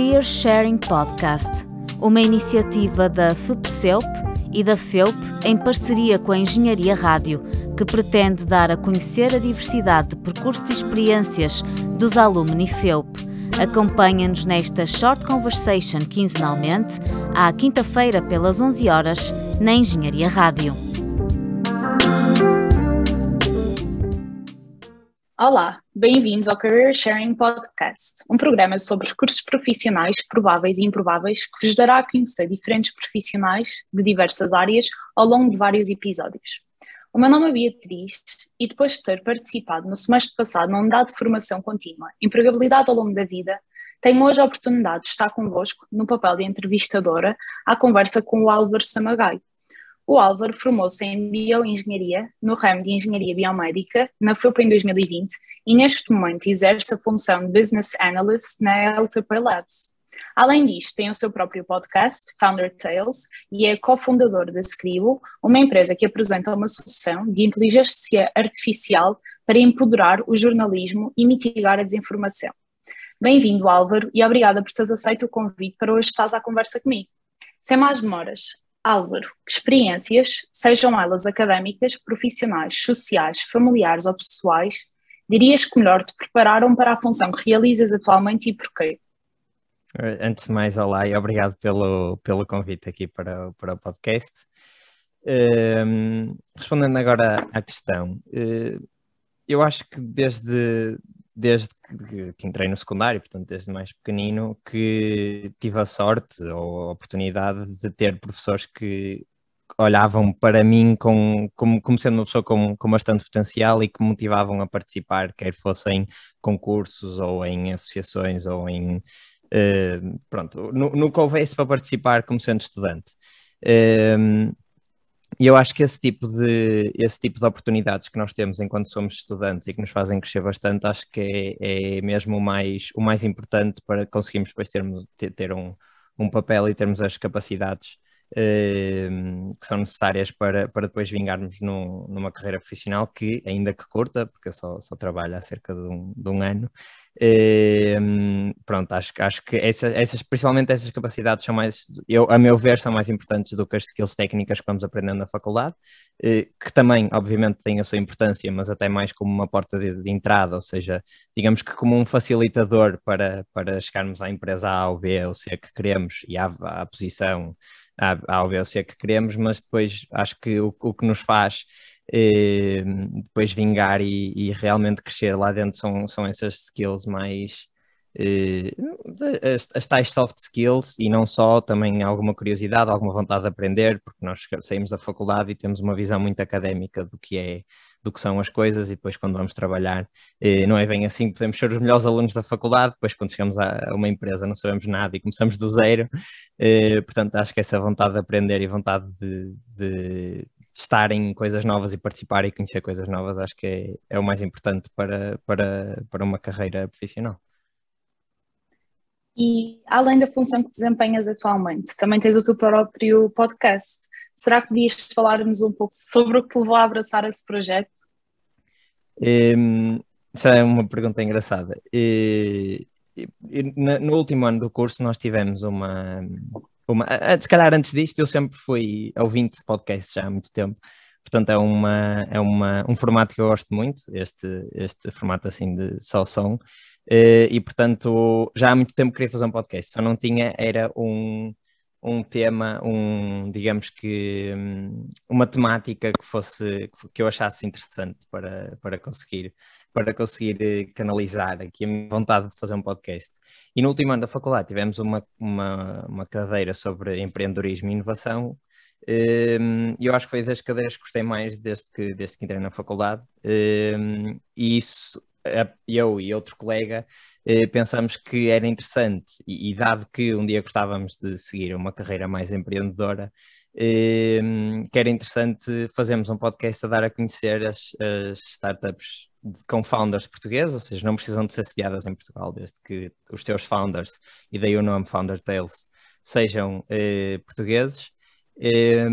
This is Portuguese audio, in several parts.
Career Sharing Podcast, uma iniciativa da FUPCELP e da FEUP em parceria com a Engenharia Rádio, que pretende dar a conhecer a diversidade de percursos e experiências dos alumni FEUP. Acompanha-nos nesta Short Conversation quinzenalmente, à quinta-feira pelas 11 horas, na Engenharia Rádio. Olá, bem-vindos ao Career Sharing Podcast, um programa sobre recursos profissionais prováveis e improváveis que vos dará a conhecer diferentes profissionais de diversas áreas ao longo de vários episódios. O meu nome é Beatriz e depois de ter participado no semestre passado num dado de formação contínua, empregabilidade ao longo da vida, tenho hoje a oportunidade de estar convosco no papel de entrevistadora à conversa com o Álvaro Samagai, o Álvaro formou-se em Bioengenharia, no ramo de Engenharia Biomédica, na FUP em 2020 e neste momento exerce a função de Business Analyst na LTP Labs. Além disto, tem o seu próprio podcast, Founder Tales, e é cofundador da Scribo, uma empresa que apresenta uma solução de inteligência artificial para empoderar o jornalismo e mitigar a desinformação. Bem-vindo, Álvaro, e obrigada por teres aceito o convite para hoje estás à conversa comigo. Sem mais demoras, Álvaro, que experiências, sejam elas académicas, profissionais, sociais, familiares ou pessoais, dirias que melhor te prepararam para a função que realizas atualmente e porquê? Eh, antes de mais, olá e obrigado pelo, pelo convite aqui para, para o podcast. Uh, respondendo agora à questão, uh, eu acho que desde, desde que, que, entrei no secundário, portanto, desde mais pequenino, que tive a sorte ou a oportunidade de ter professores que olhavam para mim com, como, como sendo uma pessoa com, com bastante potencial e que motivavam a participar, quer fossem concursos ou em associações ou em. Uh, pronto, que houvesse para participar como sendo estudante. Uh, e eu acho que esse tipo, de, esse tipo de oportunidades que nós temos enquanto somos estudantes e que nos fazem crescer bastante, acho que é, é mesmo o mais, o mais importante para conseguirmos depois termos, ter, ter um, um papel e termos as capacidades que são necessárias para, para depois vingarmos num, numa carreira profissional que, ainda que curta, porque eu só, só trabalho há cerca de um, de um ano, Uh, pronto, acho, acho que essa, essas, principalmente essas capacidades são mais, eu, a meu ver, são mais importantes do que as skills técnicas que vamos aprendendo na faculdade, uh, que também, obviamente, têm a sua importância, mas até mais como uma porta de, de, entrada, ou seja, digamos que como um facilitador para, para chegarmos à empresa A ou B ou C que queremos e à, à posição Ou C que queremos, mas depois acho que o, o que nos faz eh, depois vingar e, e, realmente crescer lá dentro são, são essas skills mais eh, as, as, tais soft skills e não só, também alguma curiosidade, alguma vontade de aprender, porque nós saímos da faculdade e temos uma visão muito académica do que é do que são as coisas e depois quando vamos trabalhar eh, não é bem assim, podemos ser os melhores alunos da faculdade, depois quando chegamos a, uma empresa não sabemos nada e começamos do zero, eh, portanto acho que essa vontade de aprender e vontade de, de, estar em coisas novas e participar e conhecer coisas novas, acho que é, é o mais importante para, para, para uma carreira profissional. E além da função que desempenhas atualmente, também tens o teu próprio podcast. Será que podias falar-nos um pouco sobre o que levou a abraçar esse projeto? Um, isso é uma pergunta engraçada. E, e, no último ano do curso nós tivemos uma, uma, se calhar antes disto eu sempre fui ouvinte de podcast já há muito tempo, portanto é, uma, é uma, um formato que eu gosto muito, este, este formato assim de só som, eh, e portanto já há muito tempo queria fazer um podcast, só não tinha, era um, um tema, um, digamos que hum, uma temática que fosse, que eu achasse interessante para, para conseguir para conseguir eh, canalizar aqui a minha vontade de fazer um podcast. E no último ano da faculdade tivemos uma, uma, uma cadeira sobre empreendedorismo e inovação, ehm, e eu acho que foi das cadeiras que gostei mais desde que, desde que entrei na faculdade, ehm, e isso eu e outro colega eh, pensamos que era interessante, e, e dado que um dia gostávamos de seguir uma carreira mais empreendedora, ehm, que era interessante fazermos um podcast a dar a conhecer as, as startups com founders portugueses, ou seja, não precisam de ser sediadas em Portugal, desde que os teus founders, e daí o nome Founder Tales, sejam eh, portugueses. Eh,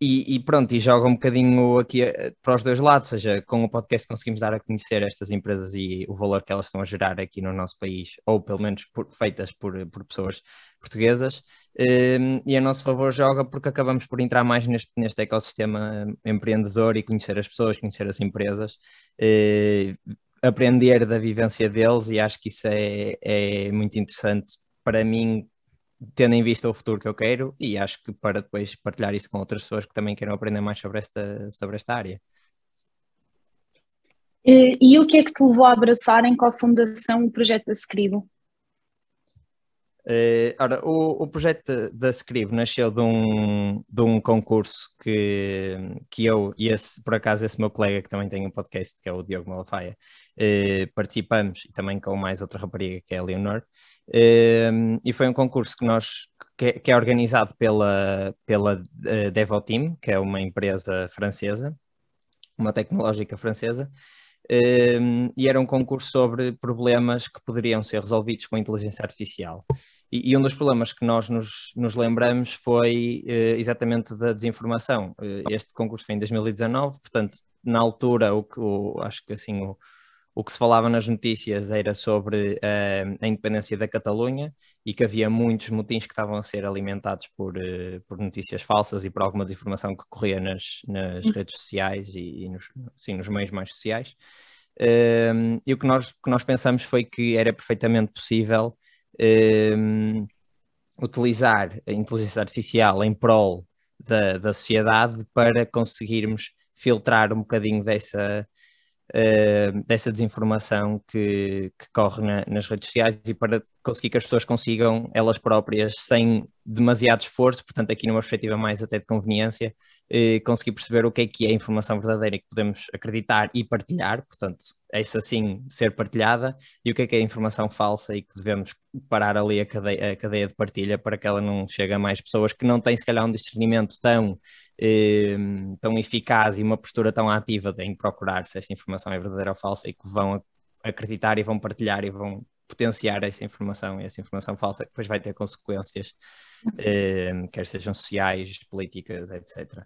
e, e, pronto, e joga um bocadinho aqui eh, para os dois lados, ou seja, com o podcast conseguimos dar a conhecer estas empresas e o valor que elas estão a gerar aqui no nosso país, ou pelo menos por, feitas por, por pessoas portuguesas, ehm, e a nosso favor joga porque acabamos por entrar mais neste, neste ecossistema empreendedor e conhecer as pessoas, conhecer as empresas, eh, aprender da vivência deles, e acho que isso é, é muito interessante para mim tendo em vista o futuro que eu quero e acho que para depois partilhar isso com outras pessoas que também queiram aprender mais sobre esta, sobre esta área. E, e o que é que te levou a abraçar em qual fundação o projeto da Scribo? Uh, ora, o, o projeto da Scribe nasceu de um, de um concurso que, que eu e esse, por acaso esse meu colega que também tem um podcast, que é o Diogo Malafaia, uh, participamos e também com mais outra rapariga que é a Leonor, uh, e foi um concurso que nós que, que é organizado pela, pela uh, Devoteam, que é uma empresa francesa, uma tecnológica francesa, e era um concurso sobre problemas que poderiam ser resolvidos com inteligência artificial. E, e, um dos problemas que nós nos, nos lembramos foi uh, exatamente da desinformação. Uh, este concurso foi em 2019, portanto, na altura, o que, o, acho que assim, o, o que se falava nas notícias era sobre uh, a independência da Catalunha e que havia muitos motins que estavam a ser alimentados por, por notícias falsas e por alguma desinformação que corria nas, nas hum. redes sociais e, e nos, sim, nos meios mais sociais. e o que nós, que nós pensamos foi que era perfeitamente possível um, utilizar a inteligência artificial em prol da, da sociedade para conseguirmos filtrar um bocadinho dessa, uh, dessa desinformação que, que corre na, nas redes sociais e para conseguir que as pessoas consigam elas próprias, sem demasiado esforço, portanto, aqui numa perspectiva mais até de conveniência, uh, conseguir perceber o que é que é a informação verdadeira que podemos acreditar e partilhar, portanto, essa sim ser partilhada, e o que é que é a informação falsa e que devemos parar ali a cadeia, a cadeia de partilha para que ela não chegue a mais pessoas que não têm se calhar um discernimento tão Ehm, tão eficaz e uma postura tão ativa em procurar se esta informação é verdadeira ou falsa e que vão acreditar e vão partilhar e vão potenciar essa informação e essa informação falsa que depois vai ter consequências, ehm, quer sejam sociais, políticas, etc.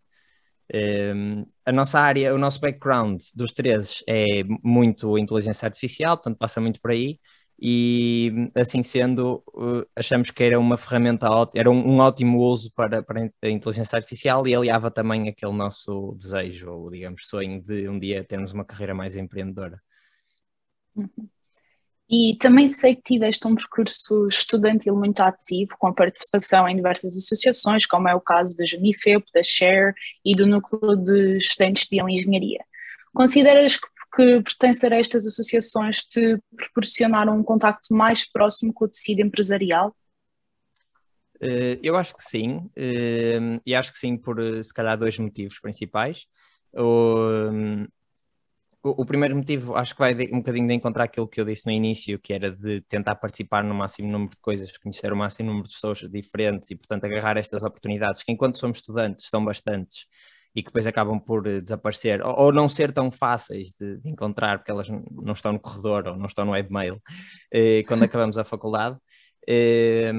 Ehm, a nossa área, o nosso background dos três é muito inteligência artificial, portanto passa muito por aí e assim sendo, achamos que era uma ferramenta, era um, ótimo uso para, para a inteligência artificial e aliava também aquele nosso desejo, ou digamos, sonho de um dia termos uma carreira mais empreendedora. Uhum. E também sei que tiveste um percurso estudantil muito ativo, com participação em diversas associações, como é o caso da Junifep, da Share e do Núcleo de Estudantes de Bioengenharia. Consideras que que pertencer a estas associações te proporcionaram um contacto mais próximo com o tecido empresarial? Eh, eu acho que sim, eh, e acho que sim por eh, se calhar dois motivos principais. O, primeiro motivo acho que vai um bocadinho de encontrar aquilo que eu disse no início, que era de tentar participar no máximo número de coisas, conhecer o máximo número de pessoas diferentes e, portanto, agarrar estas oportunidades, que enquanto somos estudantes são bastantes, e que depois acabam por eh, desaparecer ou, ou não ser tão fáceis de, de, encontrar porque elas não estão no corredor ou não estão no webmail eh, quando acabamos a faculdade. Eh,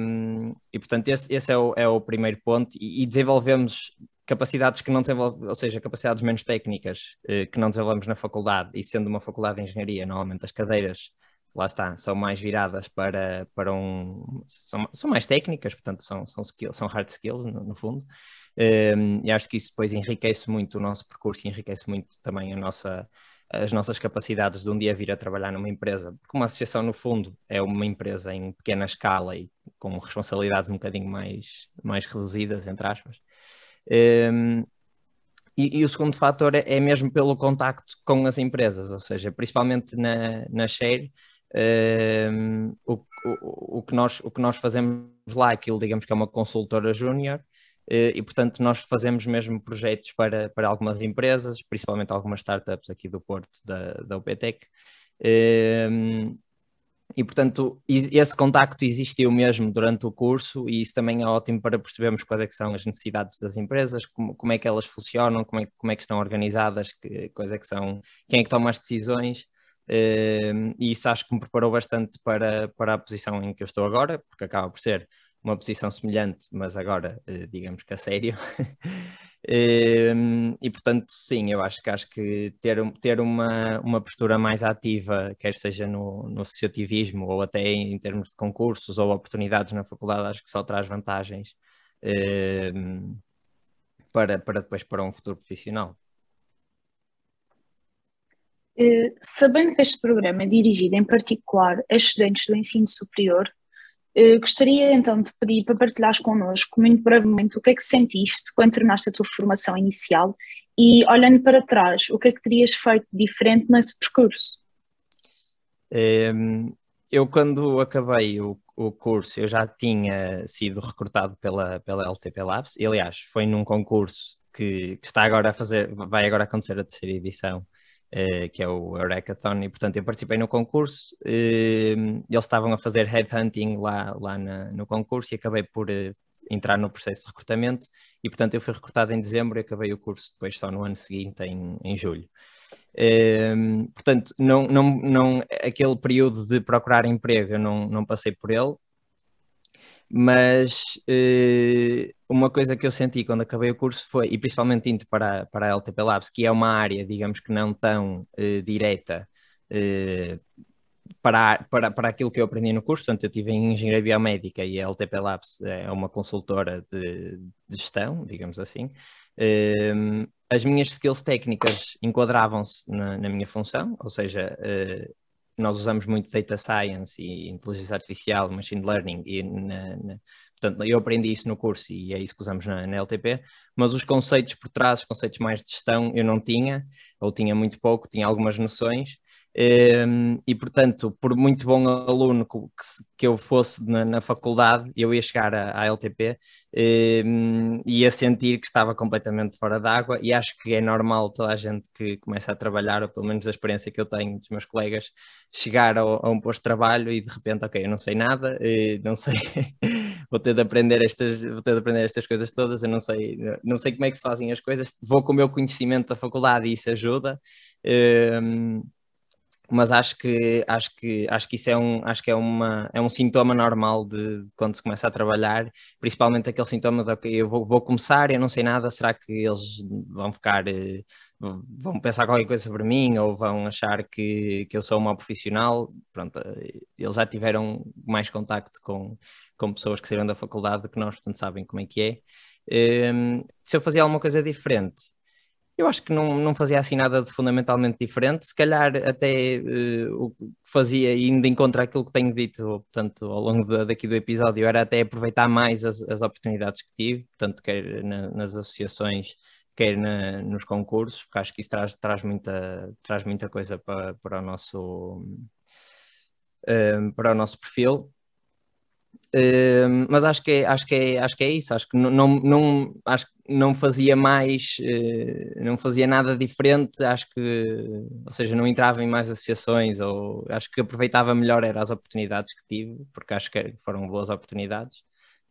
e portanto, esse, esse é, o, é, o, primeiro ponto. E, e, desenvolvemos capacidades que não desenvolvemos, ou seja, capacidades menos técnicas eh, que não desenvolvemos na faculdade. E sendo uma faculdade de engenharia, normalmente as cadeiras lá está, são mais viradas para, para um. São, são mais técnicas, portanto, são, são, skills, são hard skills, no, no fundo. Um, e acho que isso depois enriquece muito o nosso percurso e enriquece muito também a nossa, as nossas capacidades de um dia vir a trabalhar numa empresa, porque uma associação, no fundo, é uma empresa em pequena escala e com responsabilidades um bocadinho mais, mais reduzidas, entre aspas. Um, e, e, o segundo fator é, é, mesmo pelo contacto com as empresas, ou seja, principalmente na, na Share, um, o, o, o, que nós, o que nós fazemos lá, aquilo digamos que é uma consultora júnior, eh, e, portanto, nós fazemos mesmo projetos para, para algumas empresas, principalmente algumas startups aqui do Porto, da, da UPTEC. Ehm, e, portanto, esse contacto existiu mesmo durante o curso e isso também é ótimo para percebermos quais é são as necessidades das empresas, como, como é que elas funcionam, como é, como é que estão organizadas, que, quais é que são, quem é que toma as decisões. Ehm, e isso acho que me preparou bastante para, para a posição em que eu estou agora, porque acaba por ser uma posição semelhante, mas agora, eh, digamos que a sério. Ehm, e portanto, sim, eu acho que acho que ter, ter uma, uma postura mais ativa, quer seja no, no associativismo ou até em termos de concursos ou oportunidades na faculdade, acho que só traz vantagens ehm, para, para depois para um futuro profissional. Uh, sabendo que este programa é dirigido em particular a estudantes do ensino superior, uh, gostaria então de pedir para partilhares connosco, muito brevemente, o que é que sentiste quando terminaste a tua formação inicial e, olhando para trás, o que é que terias feito diferente nesse percurso? Ehm, eu, quando acabei o, o, curso, eu já tinha sido recrutado pela, pela LTP Labs, e aliás, foi num concurso que, que está agora a fazer, vai agora acontecer a terceira edição, Uh, que é o Eurekathon, e portanto eu participei no concurso, uh, eles estavam a fazer headhunting lá, lá na, no concurso e acabei por uh, entrar no processo de recrutamento e portanto eu fui recrutado em dezembro e acabei o curso depois só no ano seguinte, em, em julho. portanto, não, não, não, aquele período de procurar emprego eu não, não passei por ele, mas uh, uma coisa que eu senti quando acabei o curso foi, e principalmente indo para, para a LTP Labs, que é uma área, digamos que não tão uh, direta uh, para, para, para aquilo que eu aprendi no curso, portanto eu estive em Engenharia Biomédica e a LTP Labs é uma consultora de, de gestão, digamos assim, as minhas skills técnicas enquadravam-se na, na, minha função, ou seja, nós usamos muito data science e inteligência artificial, machine learning, e na, na, portanto, eu aprendi isso no curso e é isso que usamos na, na, LTP, mas os conceitos por trás, os conceitos mais de gestão, eu não tinha, ou tinha muito pouco, tinha algumas noções, e portanto, por muito bom aluno que, que eu fosse na, na, faculdade, eu ia chegar à, LTP um, e ia sentir que estava completamente fora d'água. E acho que é normal toda a gente que começa a trabalhar, ou pelo menos a experiência que eu tenho dos meus colegas, chegar ao, a um posto de trabalho e de repente, ok, eu não sei nada, não sei, vou ter de aprender estas, vou ter de aprender estas coisas todas. Eu não sei, não sei como é que se fazem as coisas, vou com o meu conhecimento da faculdade e isso ajuda. Um, mas acho que acho que acho que isso é um acho que é uma é um sintoma normal de, quando se começa a trabalhar principalmente aquele sintoma de eu vou, vou começar eu não sei nada será que eles vão ficar eh, vão pensar qualquer coisa sobre mim ou vão achar que, que eu sou um mau profissional? Pronto eh, eles já tiveram mais contacto com com pessoas que saíram da faculdade que nós portanto sabem como é que é. Um, ehm, se eu fazia alguma coisa diferente eu acho que não, não fazia assim nada de fundamentalmente diferente, se calhar até uh, o que fazia, indo em contra aquilo que tenho dito, portanto, ao longo de, daqui do episódio, era até aproveitar mais as, as oportunidades que tive, tanto quer na, nas associações, quer na, nos concursos, porque acho que isso traz, traz, muita, traz muita coisa para, para, o nosso, uh, para o nosso perfil. Uh, mas acho que, é, acho, que é, acho que é isso, acho que não, não, não, acho que não fazia mais, uh, não fazia nada diferente, acho que, ou seja, não entrava em mais associações, ou acho que aproveitava melhor era as oportunidades que tive, porque acho que foram boas oportunidades,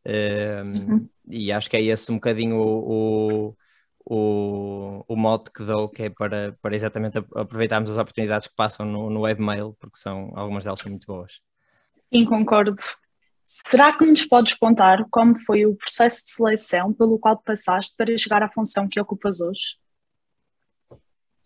uh, e acho que é esse um bocadinho o, o o, o mote que dou, que é para, para exatamente aproveitarmos as oportunidades que passam no, no webmail, porque são, algumas delas são muito boas. Sim, concordo. Será que nos podes contar como foi o processo de seleção pelo qual passaste para chegar à função que ocupas hoje?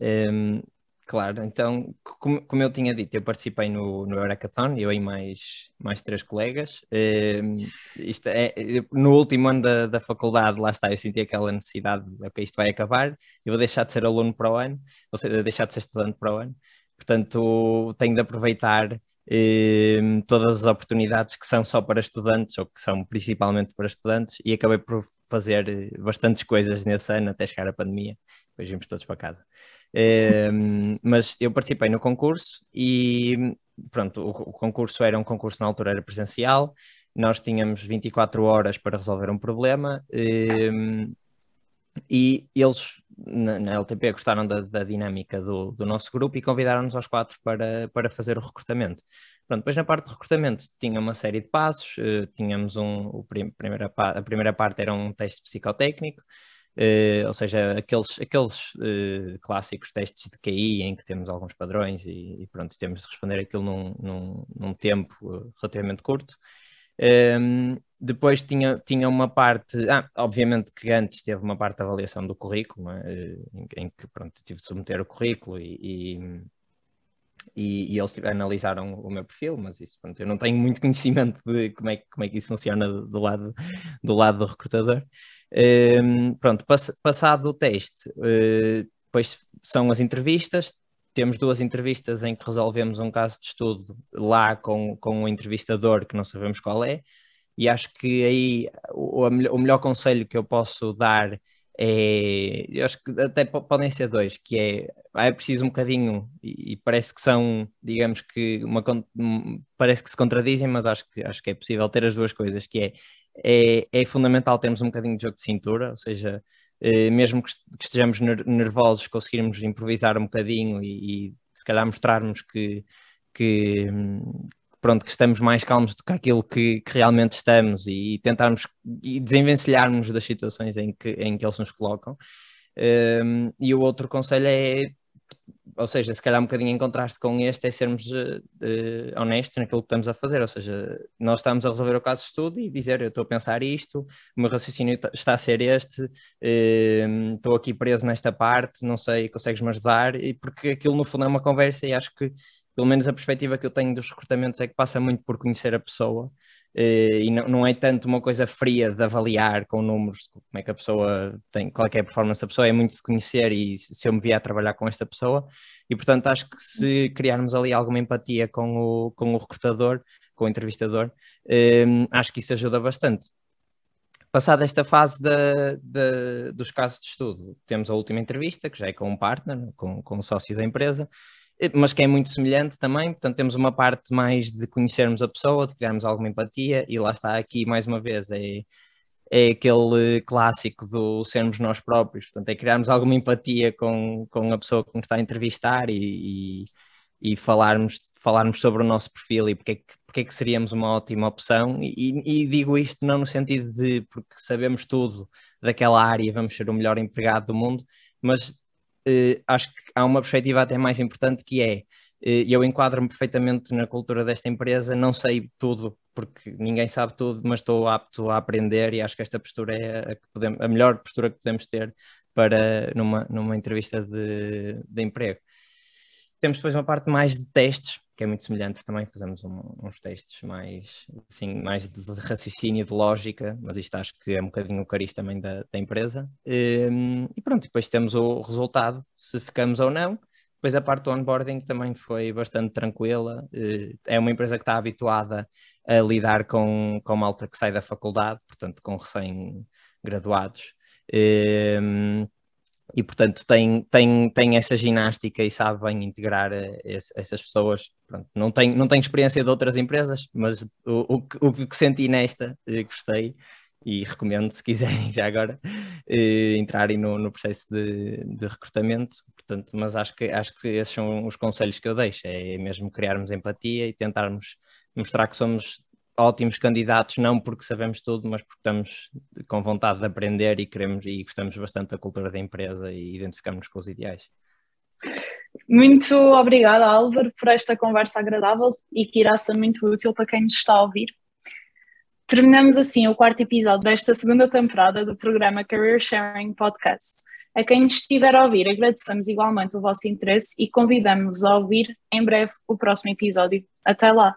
Um, claro, então, como, como, eu tinha dito, eu participei no, no Eurekathon, eu e mais, mais três colegas. Um, isto é, no último ano da, da faculdade, lá está, eu senti aquela necessidade, ok, isto vai acabar, eu vou deixar de ser aluno para o ano, ou seja, deixar de ser estudante para o ano. Portanto, tenho de aproveitar Ehm, todas as oportunidades que são só para estudantes ou que são principalmente para estudantes e acabei por fazer eh, bastantes coisas nesse ano até chegar a pandemia, depois vimos todos para casa. Ehm, mas eu participei no concurso e pronto, o, o concurso era um concurso na altura era presencial, nós tínhamos 24 horas para resolver um problema ehm, e eles na, na LTP gostaram da, da dinâmica do, do, nosso grupo e convidaram-nos aos quatro para, para fazer o recrutamento. Pronto, depois na parte de recrutamento tinha uma série de passos, uh, tínhamos um, o prim, primeira, a primeira parte era um teste psicotécnico, uh, ou seja, aqueles, aqueles uh, clássicos testes de QI em que temos alguns padrões e, e pronto, temos de responder aquilo num, num, num tempo relativamente curto. Um, ehm, depois tinha, tinha uma parte, ah, obviamente que antes teve uma parte da avaliação do currículo, é? em, em, que pronto, tive de submeter o currículo e, e, e, eles analisaram o meu perfil, mas isso, pronto, eu não tenho muito conhecimento de como é, como é que isso funciona do lado do, lado do recrutador. Um, pronto, pass, passado o teste, uh, depois são as entrevistas, temos duas entrevistas em que resolvemos um caso de estudo lá com, com um entrevistador que não sabemos qual é, e acho que aí o, o melhor conselho que eu posso dar é, eu acho que até podem ser dois, que é, é preciso um bocadinho, e, e parece que são, digamos que, uma, parece que se contradizem, mas acho que, acho que é possível ter as duas coisas, que é, é, é fundamental termos um bocadinho de jogo de cintura, ou seja, eh, mesmo que, estejamos nervosos, conseguirmos improvisar um bocadinho e, e se calhar mostrarmos que, que, pronto, que estamos mais calmos do que aquilo que, que realmente estamos e, tentarmos e desenvencilharmos das situações em que, em que eles nos colocam. Um, e o outro conselho é, ou seja, se calhar um bocadinho em contraste com este, é sermos uh, uh, honestos naquilo que estamos a fazer, ou seja, nós estamos a resolver o caso de estudo e dizer eu estou a pensar isto, o meu raciocínio está a ser este, uh, estou aqui preso nesta parte, não sei, consegues-me ajudar, e porque aquilo no fundo é uma conversa e acho que pelo menos a perspectiva que eu tenho dos recrutamentos é que passa muito por conhecer a pessoa eh, e não, não é tanto uma coisa fria de avaliar com números como é que a pessoa tem, qual é a performance da pessoa, é muito de conhecer e se eu me vier a trabalhar com esta pessoa e portanto acho que se criarmos ali alguma empatia com o, com o recrutador, com o entrevistador, eh, acho que isso ajuda bastante. Passada esta fase de, de, dos casos de estudo, temos a última entrevista, que já é com um partner, com, com um sócio da empresa, mas que é muito semelhante também. Portanto, temos uma parte mais de conhecermos a pessoa, de criarmos alguma empatia, e lá está aqui, mais uma vez, é, é aquele clássico do sermos nós próprios. Portanto, é criarmos alguma empatia com, com a pessoa que nos está a entrevistar e, e, e falarmos, falarmos sobre o nosso perfil e porque é que, porque é que seríamos uma ótima opção. E, e digo isto não no sentido de porque sabemos tudo daquela área e vamos ser o melhor empregado do mundo, mas uh, acho que há uma perspectiva até mais importante que é uh, eu enquadro-me perfeitamente na cultura desta empresa, não sei tudo, porque ninguém sabe tudo, mas estou apto a aprender e acho que esta postura é a, podemos, a melhor postura que podemos ter para numa, numa entrevista de, de emprego. Temos depois uma parte mais de testes, que é muito semelhante também, fazemos um, uns testes mais, assim, mais de, de, raciocínio, de lógica, mas isto acho que é um bocadinho o cariz também da, da empresa. Um, e pronto, depois temos o resultado, se ficamos ou não. Depois a parte do onboarding também foi bastante tranquila. Uh, é uma empresa que está habituada a lidar com, com malta que sai da faculdade, portanto com recém-graduados. Um, e portanto tem, tem, tem essa ginástica e sabe bem integrar eh, esse, essas pessoas. Pronto, não, tenho, não tenho experiência de outras empresas, mas o, o, o que senti nesta eh, gostei e recomendo, se quiserem já agora, eh, entrarem no, no processo de, de, recrutamento. Portanto, mas acho que, acho que esses são os conselhos que eu deixo, é mesmo criarmos empatia e tentarmos mostrar que somos ótimos candidatos, não porque sabemos tudo, mas porque estamos com vontade de aprender e queremos e gostamos bastante da cultura da empresa e identificamos com os ideais. Muito obrigada, Álvaro, por esta conversa agradável e que irá ser muito útil para quem nos está a ouvir. Terminamos assim o quarto episódio desta segunda temporada do programa Career Sharing Podcast. A quem nos estiver a ouvir, agradecemos igualmente o vosso interesse e convidamos-vos a ouvir em breve o próximo episódio. Até lá!